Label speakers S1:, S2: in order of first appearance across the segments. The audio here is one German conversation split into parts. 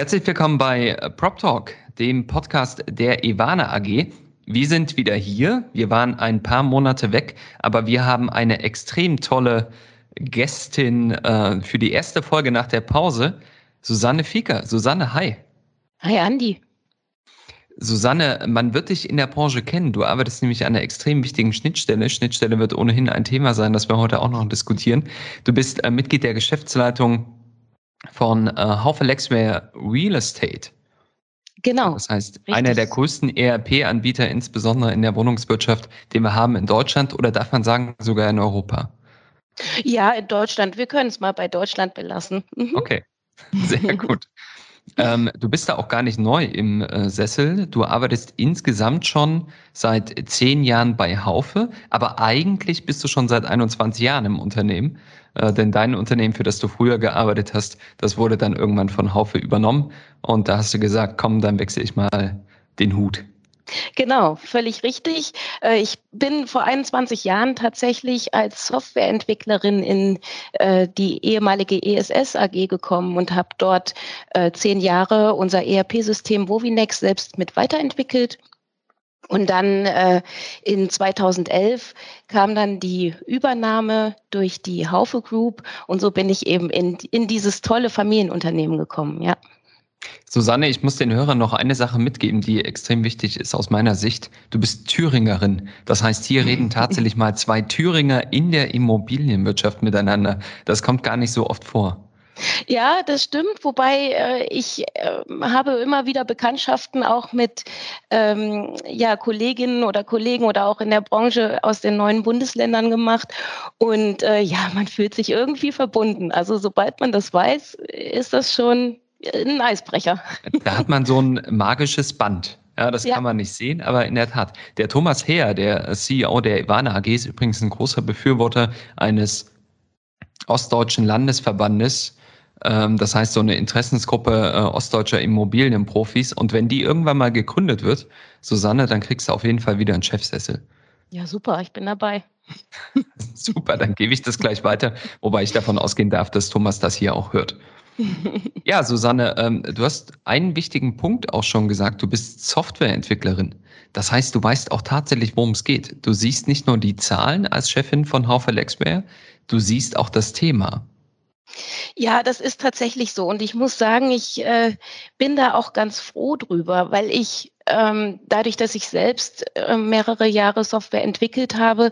S1: Herzlich willkommen bei Prop Talk, dem Podcast der Ivana AG. Wir sind wieder hier. Wir waren ein paar Monate weg, aber wir haben eine extrem tolle Gästin äh, für die erste Folge nach der Pause, Susanne Fieker. Susanne, hi.
S2: Hi, Andi.
S1: Susanne, man wird dich in der Branche kennen. Du arbeitest nämlich an einer extrem wichtigen Schnittstelle. Schnittstelle wird ohnehin ein Thema sein, das wir heute auch noch diskutieren. Du bist äh, Mitglied der Geschäftsleitung von äh, Haufe Lexware Real Estate.
S2: Genau.
S1: Das heißt, richtig. einer der größten ERP-Anbieter, insbesondere in der Wohnungswirtschaft, den wir haben in Deutschland oder darf man sagen, sogar in Europa?
S2: Ja, in Deutschland. Wir können es mal bei Deutschland belassen.
S1: Mhm. Okay, sehr gut. Ähm, du bist da auch gar nicht neu im äh, Sessel. Du arbeitest insgesamt schon seit zehn Jahren bei Haufe, aber eigentlich bist du schon seit 21 Jahren im Unternehmen. Äh, denn dein Unternehmen, für das du früher gearbeitet hast, das wurde dann irgendwann von Haufe übernommen. Und da hast du gesagt, komm, dann wechsle ich mal den Hut.
S2: Genau, völlig richtig. Äh, ich bin vor 21 Jahren tatsächlich als Softwareentwicklerin in äh, die ehemalige ESS AG gekommen und habe dort äh, zehn Jahre unser ERP-System Wovinex selbst mit weiterentwickelt. Und dann äh, in 2011 kam dann die Übernahme durch die Haufe Group und so bin ich eben in, in dieses tolle Familienunternehmen gekommen, ja.
S1: Susanne, ich muss den Hörern noch eine Sache mitgeben, die extrem wichtig ist aus meiner Sicht. Du bist Thüringerin. Das heißt, hier reden tatsächlich mal zwei Thüringer in der Immobilienwirtschaft miteinander. Das kommt gar nicht so oft vor.
S2: Ja, das stimmt. Wobei äh, ich äh, habe immer wieder Bekanntschaften auch mit ähm, ja, Kolleginnen oder Kollegen oder auch in der Branche aus den neuen Bundesländern gemacht. Und äh, ja, man fühlt sich irgendwie verbunden. Also sobald man das weiß, ist das schon ein Eisbrecher.
S1: Da hat man so ein magisches Band. Ja, das ja. kann man nicht sehen, aber in der Tat. Der Thomas Heer, der CEO der Ivana AG, ist übrigens ein großer Befürworter eines ostdeutschen Landesverbandes. Ähm, das heißt, so eine Interessensgruppe äh, ostdeutscher Immobilienprofis. Und wenn die irgendwann mal gegründet wird, Susanne, dann kriegst du auf jeden Fall wieder einen Chefsessel.
S2: Ja, super, ich bin dabei.
S1: super, dann gebe ich das gleich weiter, wobei ich davon ausgehen darf, dass Thomas das hier auch hört. Ja, Susanne, ähm, du hast einen wichtigen Punkt auch schon gesagt. Du bist Softwareentwicklerin. Das heißt, du weißt auch tatsächlich, worum es geht. Du siehst nicht nur die Zahlen als Chefin von Haufe Lexware, du siehst auch das Thema.
S2: Ja, das ist tatsächlich so. Und ich muss sagen, ich äh, bin da auch ganz froh drüber, weil ich ähm, dadurch, dass ich selbst äh, mehrere Jahre Software entwickelt habe,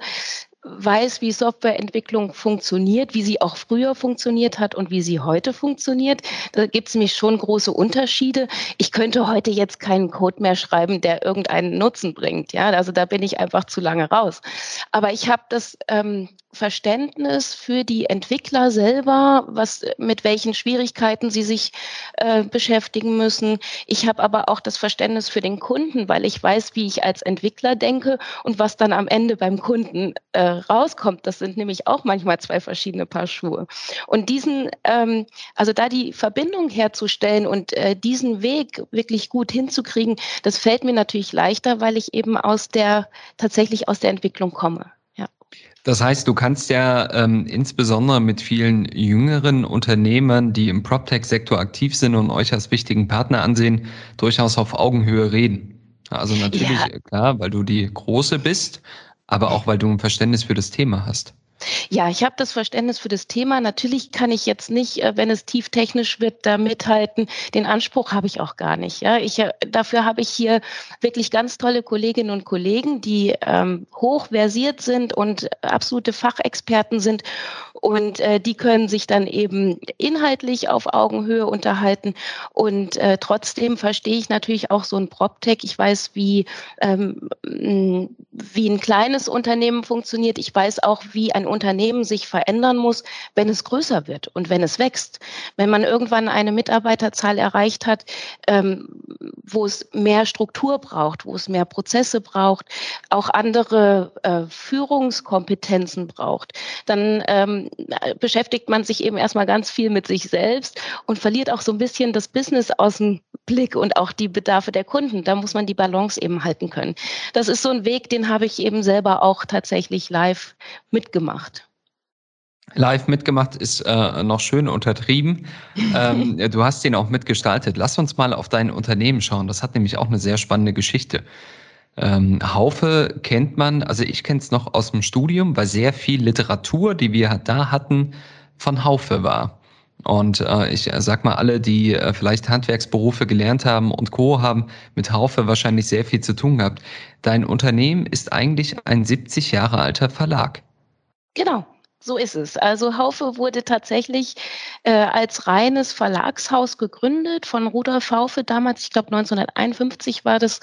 S2: weiß, wie Softwareentwicklung funktioniert, wie sie auch früher funktioniert hat und wie sie heute funktioniert. Da gibt es nämlich schon große Unterschiede. Ich könnte heute jetzt keinen Code mehr schreiben, der irgendeinen Nutzen bringt. Ja, also da bin ich einfach zu lange raus. Aber ich habe das ähm, Verständnis für die Entwickler selber, was mit welchen Schwierigkeiten sie sich äh, beschäftigen müssen. Ich habe aber auch das Verständnis für den Kunden, weil ich weiß, wie ich als Entwickler denke und was dann am Ende beim Kunden äh, rauskommt. Das sind nämlich auch manchmal zwei verschiedene Paar Schuhe. Und diesen, ähm, also da die Verbindung herzustellen und äh, diesen Weg wirklich gut hinzukriegen, das fällt mir natürlich leichter, weil ich eben aus der tatsächlich aus der Entwicklung komme.
S1: Das heißt, du kannst ja ähm, insbesondere mit vielen jüngeren Unternehmern, die im PropTech-Sektor aktiv sind und euch als wichtigen Partner ansehen, durchaus auf Augenhöhe reden. Also natürlich, ja. klar, weil du die Große bist, aber auch weil du ein Verständnis für das Thema hast.
S2: Ja, ich habe das Verständnis für das Thema. Natürlich kann ich jetzt nicht, äh, wenn es tief technisch wird, da mithalten. Den Anspruch habe ich auch gar nicht. Ja, ich, äh, dafür habe ich hier wirklich ganz tolle Kolleginnen und Kollegen, die ähm, hoch versiert sind und absolute Fachexperten sind. Und äh, die können sich dann eben inhaltlich auf Augenhöhe unterhalten. Und äh, trotzdem verstehe ich natürlich auch so ein PropTech. Ich weiß, wie, ähm, wie ein kleines Unternehmen funktioniert. Ich weiß auch, wie ein Unternehmen sich verändern muss, wenn es größer wird und wenn es wächst. Wenn man irgendwann eine Mitarbeiterzahl erreicht hat, ähm, wo es mehr Struktur braucht, wo es mehr Prozesse braucht, auch andere äh, Führungskompetenzen braucht, dann ähm, beschäftigt man sich eben erstmal ganz viel mit sich selbst und verliert auch so ein bisschen das Business aus dem Blick und auch die Bedarfe der Kunden. Da muss man die Balance eben halten können. Das ist so ein Weg, den habe ich eben selber auch tatsächlich live mitgemacht.
S1: Live mitgemacht ist äh, noch schön untertrieben. ähm, du hast den auch mitgestaltet. Lass uns mal auf dein Unternehmen schauen. Das hat nämlich auch eine sehr spannende Geschichte. Ähm, Haufe kennt man, also ich kenne es noch aus dem Studium, weil sehr viel Literatur, die wir da hatten, von Haufe war. Und äh, ich äh, sag mal, alle, die äh, vielleicht Handwerksberufe gelernt haben und Co. haben mit Haufe wahrscheinlich sehr viel zu tun gehabt. Dein Unternehmen ist eigentlich ein 70 Jahre alter Verlag.
S2: Genau. So ist es. Also Haufe wurde tatsächlich äh, als reines Verlagshaus gegründet von Rudolf Haufe damals, ich glaube 1951 war das.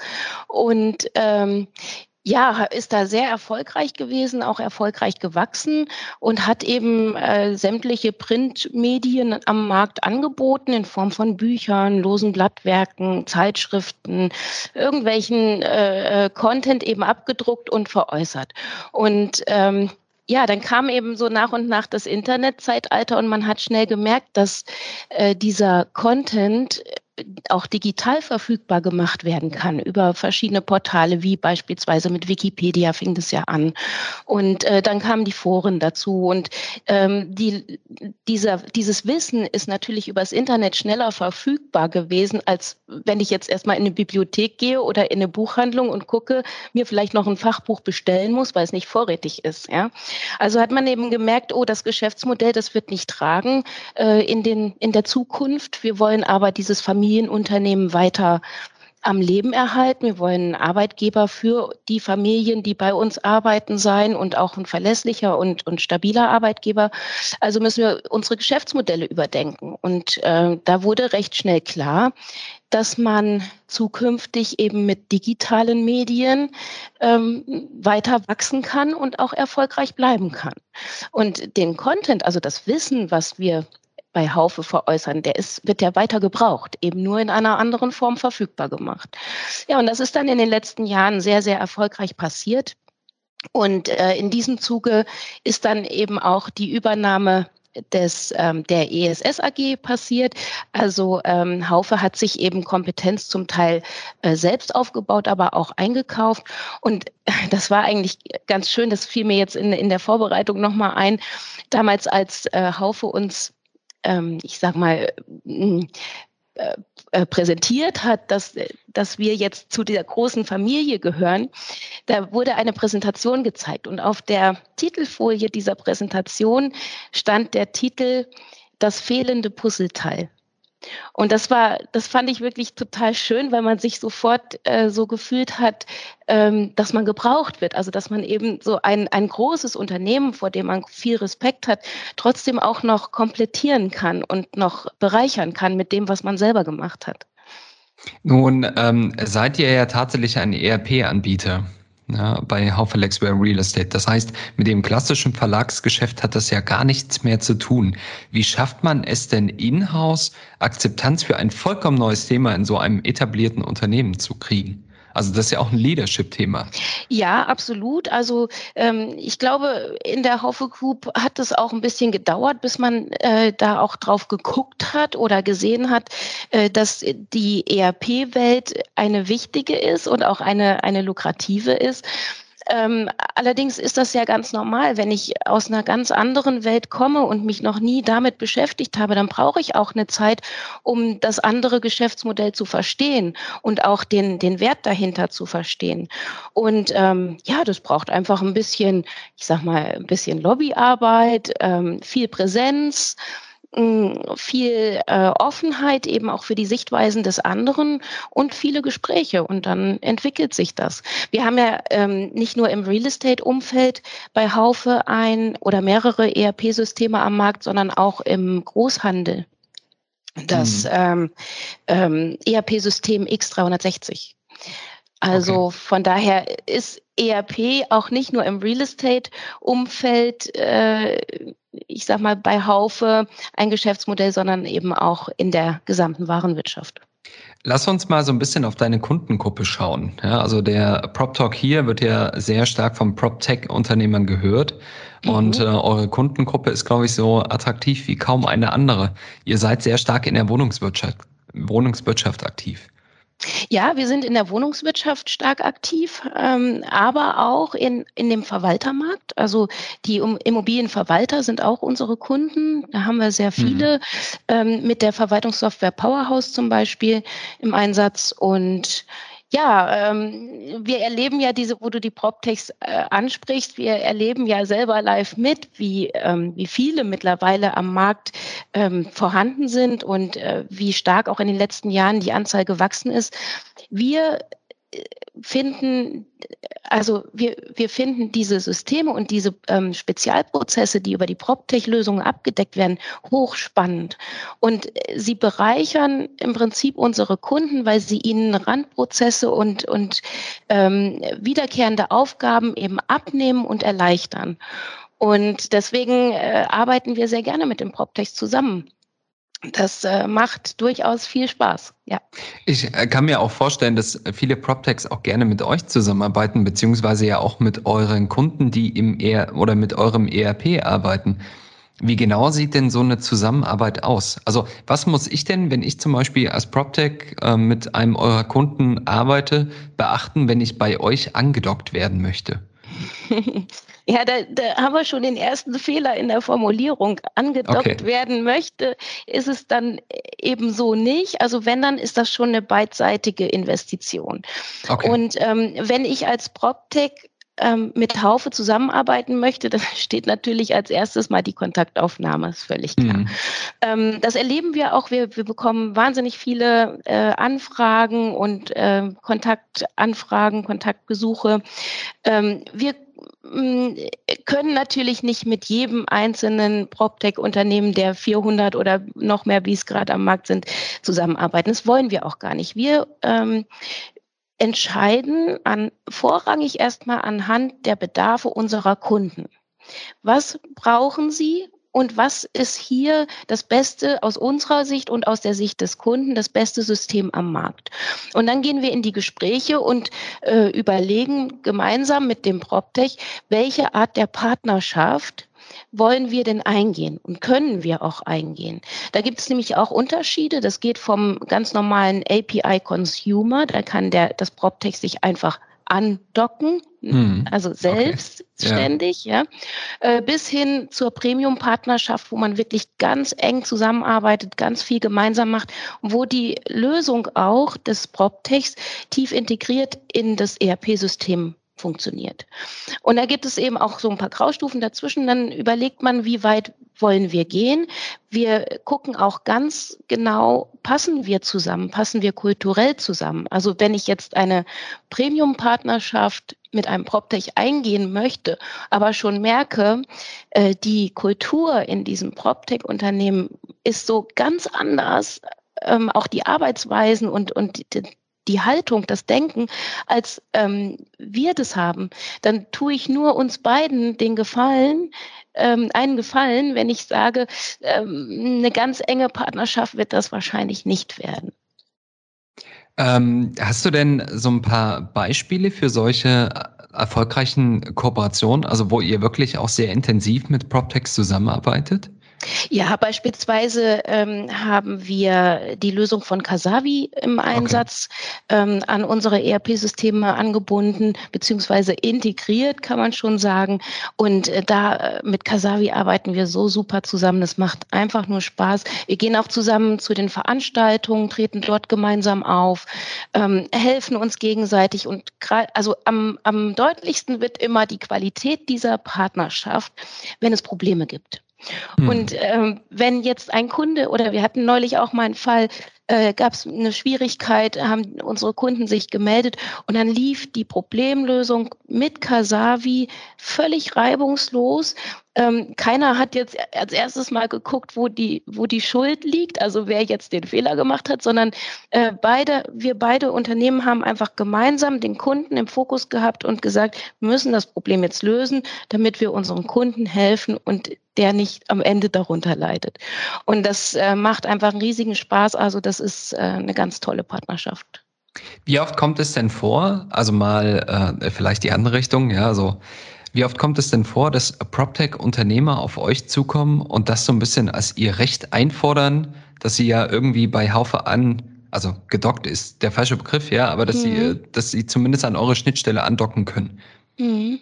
S2: Und ähm, ja, ist da sehr erfolgreich gewesen, auch erfolgreich gewachsen und hat eben äh, sämtliche Printmedien am Markt angeboten in Form von Büchern, losen Blattwerken, Zeitschriften, irgendwelchen äh, äh Content eben abgedruckt und veräußert. Und ähm, ja, dann kam eben so nach und nach das Internetzeitalter und man hat schnell gemerkt, dass äh, dieser Content auch digital verfügbar gemacht werden kann über verschiedene Portale, wie beispielsweise mit Wikipedia fing das ja an. Und äh, dann kamen die Foren dazu. Und ähm, die, dieser, dieses Wissen ist natürlich übers Internet schneller verfügbar gewesen, als wenn ich jetzt erstmal in eine Bibliothek gehe oder in eine Buchhandlung und gucke, mir vielleicht noch ein Fachbuch bestellen muss, weil es nicht vorrätig ist. Ja? Also hat man eben gemerkt, oh, das Geschäftsmodell, das wird nicht tragen äh, in, den, in der Zukunft. Wir wollen aber dieses Familien Familienunternehmen weiter am Leben erhalten. Wir wollen Arbeitgeber für die Familien, die bei uns arbeiten, sein und auch ein verlässlicher und, und stabiler Arbeitgeber. Also müssen wir unsere Geschäftsmodelle überdenken. Und äh, da wurde recht schnell klar, dass man zukünftig eben mit digitalen Medien ähm, weiter wachsen kann und auch erfolgreich bleiben kann. Und den Content, also das Wissen, was wir bei Haufe veräußern. Der ist, wird ja weiter gebraucht, eben nur in einer anderen Form verfügbar gemacht. Ja, und das ist dann in den letzten Jahren sehr, sehr erfolgreich passiert. Und äh, in diesem Zuge ist dann eben auch die Übernahme des, ähm, der ESS AG passiert. Also ähm, Haufe hat sich eben Kompetenz zum Teil äh, selbst aufgebaut, aber auch eingekauft. Und das war eigentlich ganz schön, das fiel mir jetzt in, in der Vorbereitung nochmal ein. Damals, als äh, Haufe uns ähm, ich sag mal, mm, äh, äh, präsentiert hat, dass, dass wir jetzt zu dieser großen Familie gehören, da wurde eine Präsentation gezeigt und auf der Titelfolie dieser Präsentation stand der Titel Das fehlende Puzzleteil. Und das war, das fand ich wirklich total schön, weil man sich sofort äh, so gefühlt hat, ähm, dass man gebraucht wird. Also dass man eben so ein, ein großes Unternehmen, vor dem man viel Respekt hat, trotzdem auch noch komplettieren kann und noch bereichern kann mit dem, was man selber gemacht hat.
S1: Nun ähm, seid ihr ja tatsächlich ein ERP-Anbieter ja, bei Haufe Lexware Real Estate. Das heißt, mit dem klassischen Verlagsgeschäft hat das ja gar nichts mehr zu tun. Wie schafft man es denn in-house, Akzeptanz für ein vollkommen neues Thema in so einem etablierten Unternehmen zu kriegen? Also das ist ja auch ein Leadership-Thema.
S2: Ja, absolut. Also ähm, ich glaube, in der Haufe Group hat es auch ein bisschen gedauert, bis man äh, da auch drauf geguckt hat oder gesehen hat, äh, dass die ERP-Welt eine wichtige ist und auch eine, eine lukrative ist. Ähm, allerdings ist das ja ganz normal. Wenn ich aus einer ganz anderen Welt komme und mich noch nie damit beschäftigt habe, dann brauche ich auch eine Zeit, um das andere Geschäftsmodell zu verstehen und auch den, den Wert dahinter zu verstehen. Und ähm, ja, das braucht einfach ein bisschen, ich sag mal, ein bisschen Lobbyarbeit, ähm, viel Präsenz viel äh, Offenheit eben auch für die Sichtweisen des anderen und viele Gespräche und dann entwickelt sich das. Wir haben ja ähm, nicht nur im Real Estate Umfeld bei Haufe ein oder mehrere ERP-Systeme am Markt, sondern auch im Großhandel. Das mhm. ähm, ähm, ERP-System X360. Also okay. von daher ist ERP auch nicht nur im Real Estate-Umfeld, äh, ich sag mal, bei Haufe ein Geschäftsmodell, sondern eben auch in der gesamten Warenwirtschaft.
S1: Lass uns mal so ein bisschen auf deine Kundengruppe schauen. Ja, also der PropTalk hier wird ja sehr stark von PropTech-Unternehmern gehört. Mhm. Und äh, eure Kundengruppe ist, glaube ich, so attraktiv wie kaum eine andere. Ihr seid sehr stark in der Wohnungswirtschaft, Wohnungswirtschaft aktiv.
S2: Ja, wir sind in der Wohnungswirtschaft stark aktiv, ähm, aber auch in, in dem Verwaltermarkt. Also die Immobilienverwalter sind auch unsere Kunden. Da haben wir sehr mhm. viele mhm. ähm, mit der Verwaltungssoftware Powerhouse zum Beispiel im Einsatz. Und ja, ähm, wir erleben ja diese, wo du die PropTechs äh, ansprichst, wir erleben ja selber live mit, wie, ähm, wie viele mittlerweile am Markt ähm, vorhanden sind und äh, wie stark auch in den letzten Jahren die Anzahl gewachsen ist. Wir finden, also wir, wir finden diese Systeme und diese ähm, Spezialprozesse, die über die PropTech-Lösungen abgedeckt werden, hochspannend. Und äh, sie bereichern im Prinzip unsere Kunden, weil sie ihnen Randprozesse und, und ähm, wiederkehrende Aufgaben eben abnehmen und erleichtern. Und deswegen äh, arbeiten wir sehr gerne mit den PropTechs zusammen das äh, macht durchaus viel Spaß. Ja.
S1: Ich äh, kann mir auch vorstellen, dass viele PropTechs auch gerne mit euch zusammenarbeiten, beziehungsweise ja auch mit euren Kunden, die im ER oder mit eurem ERP arbeiten. Wie genau sieht denn so eine Zusammenarbeit aus? Also was muss ich denn, wenn ich zum Beispiel als PropTech äh, mit einem eurer Kunden arbeite, beachten, wenn ich bei euch angedockt werden möchte?
S2: Ja, da, da haben wir schon den ersten Fehler in der Formulierung. Angedockt okay. werden möchte, ist es dann eben so nicht. Also wenn, dann ist das schon eine beidseitige Investition. Okay. Und ähm, wenn ich als PropTech ähm, mit Haufe zusammenarbeiten möchte, dann steht natürlich als erstes mal die Kontaktaufnahme, ist völlig klar. Mhm. Ähm, das erleben wir auch. Wir, wir bekommen wahnsinnig viele äh, Anfragen und äh, Kontaktanfragen, Kontaktbesuche. Ähm, wir können natürlich nicht mit jedem einzelnen PropTech-Unternehmen der 400 oder noch mehr, wie es gerade am Markt sind, zusammenarbeiten. Das wollen wir auch gar nicht. Wir ähm, entscheiden an, vorrangig erstmal anhand der Bedarfe unserer Kunden. Was brauchen sie? Und was ist hier das Beste aus unserer Sicht und aus der Sicht des Kunden, das beste System am Markt. Und dann gehen wir in die Gespräche und äh, überlegen gemeinsam mit dem PropTech, welche Art der Partnerschaft wollen wir denn eingehen und können wir auch eingehen? Da gibt es nämlich auch Unterschiede. Das geht vom ganz normalen API Consumer, da kann der, das PropTech sich einfach andocken, hm. also selbstständig, okay. ja, äh, bis hin zur Premium-Partnerschaft, wo man wirklich ganz eng zusammenarbeitet, ganz viel gemeinsam macht, wo die Lösung auch des PropTechs tief integriert in das ERP-System funktioniert. Und da gibt es eben auch so ein paar Graustufen dazwischen. Dann überlegt man, wie weit wollen wir gehen. Wir gucken auch ganz genau, passen wir zusammen, passen wir kulturell zusammen. Also wenn ich jetzt eine Premium-Partnerschaft mit einem PropTech eingehen möchte, aber schon merke, äh, die Kultur in diesem PropTech-Unternehmen ist so ganz anders, ähm, auch die Arbeitsweisen und, und die Haltung, das Denken, als ähm, wir das haben, dann tue ich nur uns beiden den Gefallen, ähm, einen Gefallen, wenn ich sage, ähm, eine ganz enge Partnerschaft wird das wahrscheinlich nicht werden.
S1: Ähm, hast du denn so ein paar Beispiele für solche erfolgreichen Kooperationen, also wo ihr wirklich auch sehr intensiv mit PropTechs zusammenarbeitet?
S2: Ja, beispielsweise ähm, haben wir die Lösung von Kasavi im Einsatz okay. ähm, an unsere ERP-Systeme angebunden beziehungsweise integriert, kann man schon sagen. Und äh, da äh, mit Kasavi arbeiten wir so super zusammen. Das macht einfach nur Spaß. Wir gehen auch zusammen zu den Veranstaltungen, treten dort gemeinsam auf, ähm, helfen uns gegenseitig und also am, am deutlichsten wird immer die Qualität dieser Partnerschaft, wenn es Probleme gibt. Hm. Und ähm, wenn jetzt ein Kunde oder wir hatten neulich auch mal einen Fall, äh, gab es eine Schwierigkeit, haben unsere Kunden sich gemeldet und dann lief die Problemlösung mit Kasavi völlig reibungslos. Ähm, keiner hat jetzt als erstes mal geguckt, wo die, wo die Schuld liegt, also wer jetzt den Fehler gemacht hat, sondern äh, beide, wir beide Unternehmen haben einfach gemeinsam den Kunden im Fokus gehabt und gesagt, wir müssen das Problem jetzt lösen, damit wir unseren Kunden helfen und der nicht am Ende darunter leidet. Und das äh, macht einfach einen riesigen Spaß. Also das ist äh, eine ganz tolle Partnerschaft.
S1: Wie oft kommt es denn vor, also mal äh, vielleicht die andere Richtung, ja, also wie oft kommt es denn vor, dass PropTech-Unternehmer auf euch zukommen und das so ein bisschen als ihr Recht einfordern, dass sie ja irgendwie bei Haufe an, also gedockt ist der falsche Begriff, ja, aber dass mhm. sie, dass sie zumindest an eure Schnittstelle andocken können?
S2: Mhm.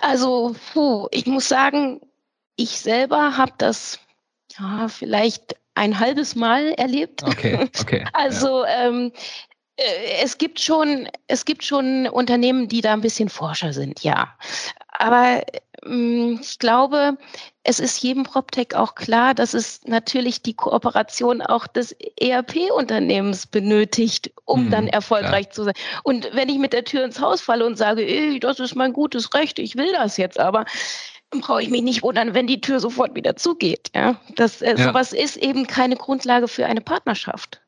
S2: Also, puh, ich muss sagen, ich selber habe das ja, vielleicht ein halbes Mal erlebt.
S1: Okay, okay.
S2: Also ja. ähm, äh, es gibt schon, es gibt schon Unternehmen, die da ein bisschen forscher sind, ja. Aber ähm, ich glaube, es ist jedem PropTech auch klar, dass es natürlich die Kooperation auch des ERP-Unternehmens benötigt, um hm, dann erfolgreich klar. zu sein. Und wenn ich mit der Tür ins Haus falle und sage, ey, das ist mein gutes Recht, ich will das jetzt, aber brauche ich mich nicht wundern, wenn die Tür sofort wieder zugeht. Ja, das, äh, ja. sowas ist eben keine Grundlage für eine Partnerschaft.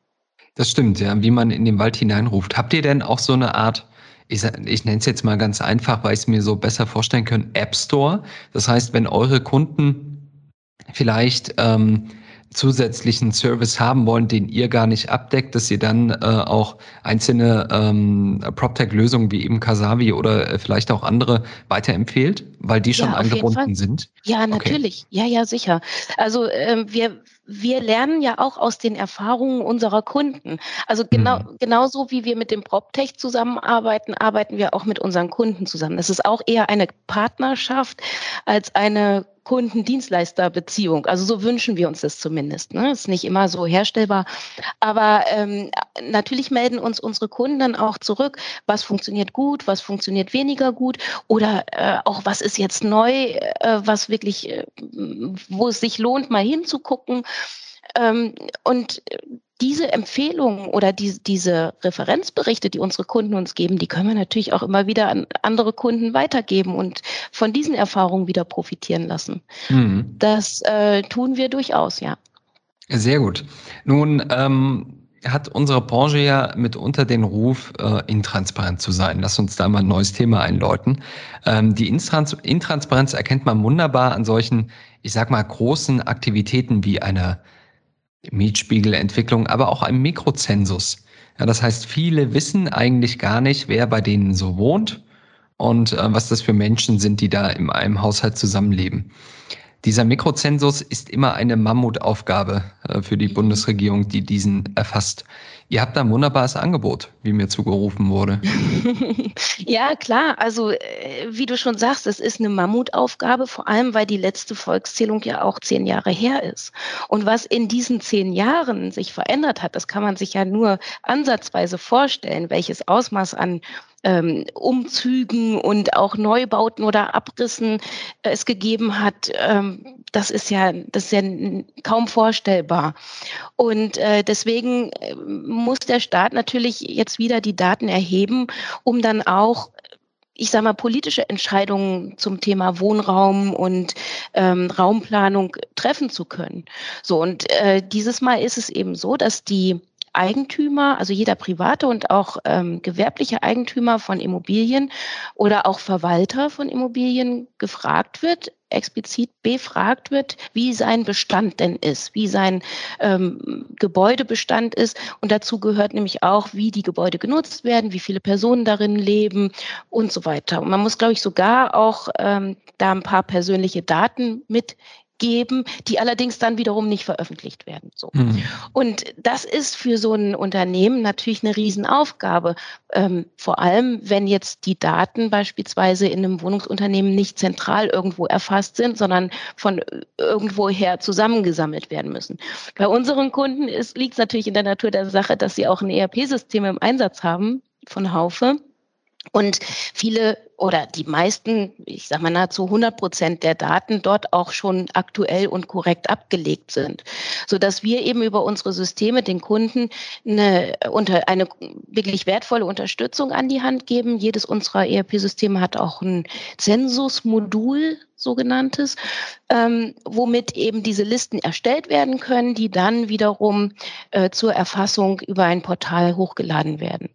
S1: Das stimmt, ja, wie man in den Wald hineinruft. Habt ihr denn auch so eine Art, ich, ich nenne es jetzt mal ganz einfach, weil ich es mir so besser vorstellen kann, App Store? Das heißt, wenn eure Kunden vielleicht ähm, zusätzlichen Service haben wollen, den ihr gar nicht abdeckt, dass ihr dann äh, auch einzelne ähm, PropTech-Lösungen wie eben Kasavi oder äh, vielleicht auch andere weiterempfehlt, weil die schon ja, angebunden sind?
S2: Ja, natürlich. Okay. Ja, ja, sicher. Also ähm, wir wir lernen ja auch aus den Erfahrungen unserer Kunden. Also genau, mhm. genauso wie wir mit dem PropTech zusammenarbeiten, arbeiten wir auch mit unseren Kunden zusammen. Das ist auch eher eine Partnerschaft als eine Kundendienstleisterbeziehung. Also so wünschen wir uns das zumindest. Ne? Ist nicht immer so herstellbar. Aber ähm, natürlich melden uns unsere Kunden dann auch zurück, was funktioniert gut, was funktioniert weniger gut oder äh, auch was ist jetzt neu, äh, was wirklich, äh, wo es sich lohnt, mal hinzugucken. Ähm, und diese Empfehlungen oder die, diese Referenzberichte, die unsere Kunden uns geben, die können wir natürlich auch immer wieder an andere Kunden weitergeben und von diesen Erfahrungen wieder profitieren lassen. Mhm. Das äh, tun wir durchaus, ja.
S1: Sehr gut. Nun ähm, hat unsere Branche ja mitunter den Ruf, äh, intransparent zu sein. Lass uns da mal ein neues Thema einläuten. Ähm, die Intrans Intransparenz erkennt man wunderbar an solchen, ich sag mal, großen Aktivitäten wie einer Mietspiegelentwicklung, aber auch einem Mikrozensus. Ja, das heißt, viele wissen eigentlich gar nicht, wer bei denen so wohnt und äh, was das für Menschen sind, die da in einem Haushalt zusammenleben. Dieser Mikrozensus ist immer eine Mammutaufgabe für die Bundesregierung, die diesen erfasst. Ihr habt ein wunderbares Angebot, wie mir zugerufen wurde.
S2: ja, klar. Also, äh, wie du schon sagst, es ist eine Mammutaufgabe, vor allem, weil die letzte Volkszählung ja auch zehn Jahre her ist. Und was in diesen zehn Jahren sich verändert hat, das kann man sich ja nur ansatzweise vorstellen, welches Ausmaß an ähm, Umzügen und auch Neubauten oder Abrissen äh, es gegeben hat, ähm, das ist ja, das ist ja kaum vorstellbar. Und äh, deswegen äh, muss der Staat natürlich jetzt wieder die Daten erheben, um dann auch ich sage mal, politische Entscheidungen zum Thema Wohnraum und ähm, Raumplanung treffen zu können. So, und äh, dieses Mal ist es eben so, dass die Eigentümer, also jeder private und auch ähm, gewerbliche Eigentümer von Immobilien oder auch Verwalter von Immobilien gefragt wird, explizit befragt wird, wie sein Bestand denn ist, wie sein ähm, Gebäudebestand ist. Und dazu gehört nämlich auch, wie die Gebäude genutzt werden, wie viele Personen darin leben und so weiter. Und man muss, glaube ich, sogar auch ähm, da ein paar persönliche Daten mit geben, die allerdings dann wiederum nicht veröffentlicht werden. So. Mhm. Und das ist für so ein Unternehmen natürlich eine Riesenaufgabe. Ähm, vor allem, wenn jetzt die Daten beispielsweise in einem Wohnungsunternehmen nicht zentral irgendwo erfasst sind, sondern von irgendwoher zusammengesammelt werden müssen. Bei unseren Kunden liegt es natürlich in der Natur der Sache, dass sie auch ein ERP-System im Einsatz haben von Haufe. Und viele oder die meisten, ich sage mal nahezu 100 Prozent der Daten dort auch schon aktuell und korrekt abgelegt sind, so dass wir eben über unsere Systeme den Kunden eine, unter, eine wirklich wertvolle Unterstützung an die Hand geben. Jedes unserer ERP-Systeme hat auch ein Zensusmodul sogenanntes, ähm, womit eben diese Listen erstellt werden können, die dann wiederum äh, zur Erfassung über ein Portal hochgeladen werden.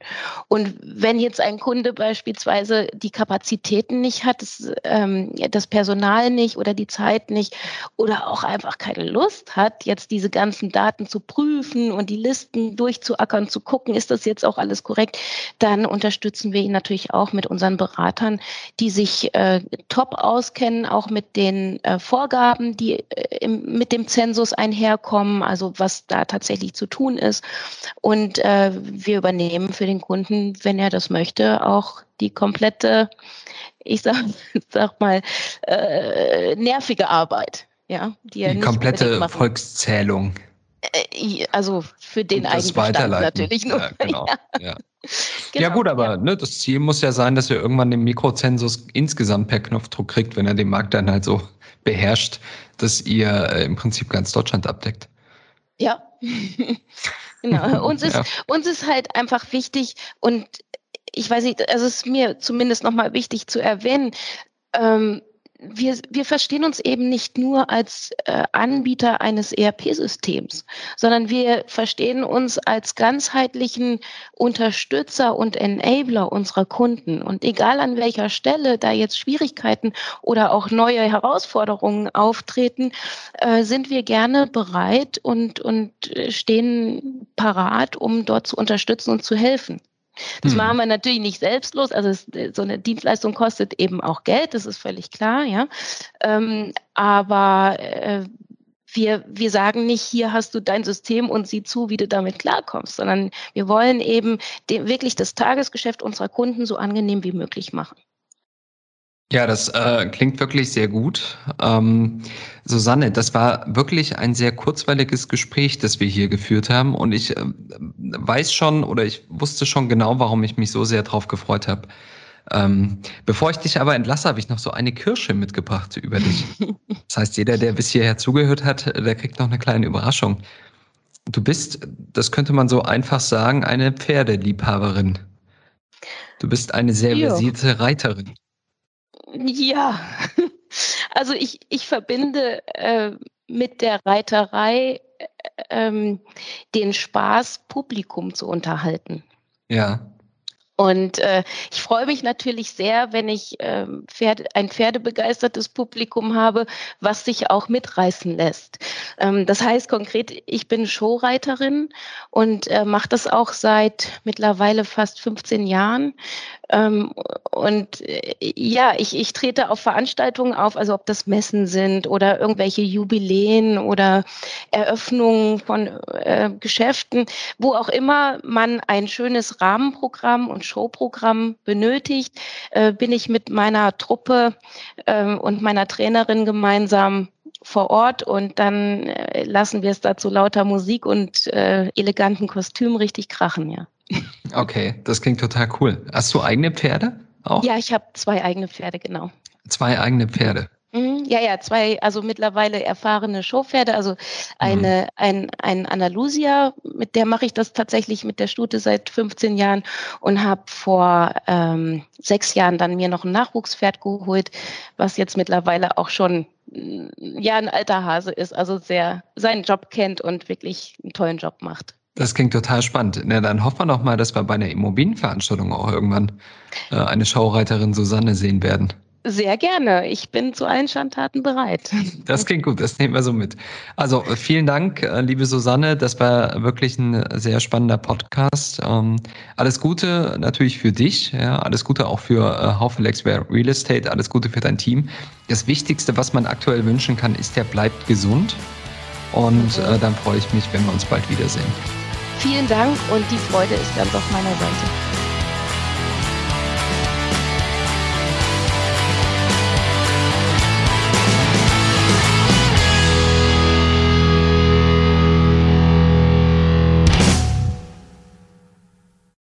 S2: Und wenn jetzt ein Kunde beispielsweise die Kapazitäten nicht hat, das, ähm, das Personal nicht oder die Zeit nicht oder auch einfach keine Lust hat, jetzt diese ganzen Daten zu prüfen und die Listen durchzuackern, zu gucken, ist das jetzt auch alles korrekt, dann unterstützen wir ihn natürlich auch mit unseren Beratern, die sich äh, top auskennen, auch mit den äh, Vorgaben, die äh, im, mit dem Zensus einherkommen, also was da tatsächlich zu tun ist. Und äh, wir übernehmen für den Kunden, wenn er das möchte, auch die komplette, ich sag, sag mal, äh, nervige Arbeit. Ja,
S1: die, die komplette Volkszählung.
S2: Äh, also für den Eigenbestand natürlich nur. Ja, genau.
S1: Ja. Genau, ja gut, aber. Ne, das Ziel muss ja sein, dass wir irgendwann den Mikrozensus insgesamt per Knopfdruck kriegt, wenn er den Markt dann halt so beherrscht, dass ihr äh, im Prinzip ganz Deutschland abdeckt.
S2: Ja, genau. Uns ist, ja. uns ist halt einfach wichtig und ich weiß nicht, also es ist mir zumindest nochmal wichtig zu erwähnen, ähm, wir, wir verstehen uns eben nicht nur als äh, Anbieter eines ERP-Systems, sondern wir verstehen uns als ganzheitlichen Unterstützer und Enabler unserer Kunden. Und egal an welcher Stelle da jetzt Schwierigkeiten oder auch neue Herausforderungen auftreten, äh, sind wir gerne bereit und, und stehen parat, um dort zu unterstützen und zu helfen. Das hm. machen wir natürlich nicht selbstlos. Also es, so eine Dienstleistung kostet eben auch Geld, das ist völlig klar, ja. Ähm, aber äh, wir, wir sagen nicht, hier hast du dein System und sieh zu, wie du damit klarkommst, sondern wir wollen eben den, wirklich das Tagesgeschäft unserer Kunden so angenehm wie möglich machen.
S1: Ja, das äh, klingt wirklich sehr gut. Ähm, Susanne, das war wirklich ein sehr kurzweiliges Gespräch, das wir hier geführt haben. Und ich äh, weiß schon oder ich wusste schon genau, warum ich mich so sehr drauf gefreut habe. Ähm, bevor ich dich aber entlasse, habe ich noch so eine Kirsche mitgebracht über dich. Das heißt, jeder, der bis hierher zugehört hat, der kriegt noch eine kleine Überraschung. Du bist, das könnte man so einfach sagen, eine Pferdeliebhaberin. Du bist eine sehr versierte Reiterin.
S2: Ja, also ich, ich verbinde äh, mit der Reiterei äh, ähm, den Spaß, Publikum zu unterhalten.
S1: Ja.
S2: Und äh, ich freue mich natürlich sehr, wenn ich äh, Pferde, ein pferdebegeistertes Publikum habe, was sich auch mitreißen lässt. Ähm, das heißt konkret, ich bin Showreiterin und äh, mache das auch seit mittlerweile fast 15 Jahren. Ähm, und äh, ja, ich, ich trete auf Veranstaltungen auf, also ob das Messen sind oder irgendwelche Jubiläen oder Eröffnungen von äh, Geschäften, wo auch immer man ein schönes Rahmenprogramm und Showprogramm benötigt, äh, bin ich mit meiner Truppe äh, und meiner Trainerin gemeinsam vor Ort und dann äh, lassen wir es dazu lauter Musik und äh, eleganten Kostümen richtig krachen, ja.
S1: Okay, das klingt total cool. Hast du eigene Pferde
S2: auch? Ja, ich habe zwei eigene Pferde, genau.
S1: Zwei eigene Pferde.
S2: Mhm, ja, ja, zwei, also mittlerweile erfahrene Showpferde, also eine, mhm. ein, ein Andalusia, mit der mache ich das tatsächlich mit der Stute seit 15 Jahren und habe vor ähm, sechs Jahren dann mir noch ein Nachwuchspferd geholt, was jetzt mittlerweile auch schon ja ein alter Hase ist, also sehr seinen Job kennt und wirklich einen tollen Job macht.
S1: Das klingt total spannend. Na, dann hoffen wir doch mal, dass wir bei einer Immobilienveranstaltung auch irgendwann äh, eine Showreiterin Susanne sehen werden.
S2: Sehr gerne. Ich bin zu allen Schandtaten bereit.
S1: Das klingt gut, das nehmen wir so mit. Also vielen Dank, äh, liebe Susanne. Das war wirklich ein sehr spannender Podcast. Ähm, alles Gute natürlich für dich, ja, alles Gute auch für äh, Haufelex Real Estate, alles Gute für dein Team. Das Wichtigste, was man aktuell wünschen kann, ist, der bleibt gesund. Und äh, dann freue ich mich, wenn wir uns bald wiedersehen.
S2: Vielen Dank und die Freude ist ganz auf meiner Seite.